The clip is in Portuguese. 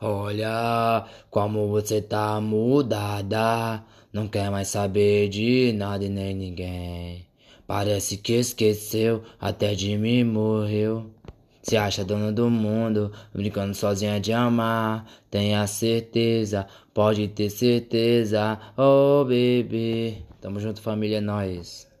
Olha como você tá mudada. Não quer mais saber de nada e nem ninguém. Parece que esqueceu, até de mim morreu. Se acha dona do mundo, brincando sozinha de amar. Tenha certeza, pode ter certeza, oh bebê. Tamo junto, família, é nós.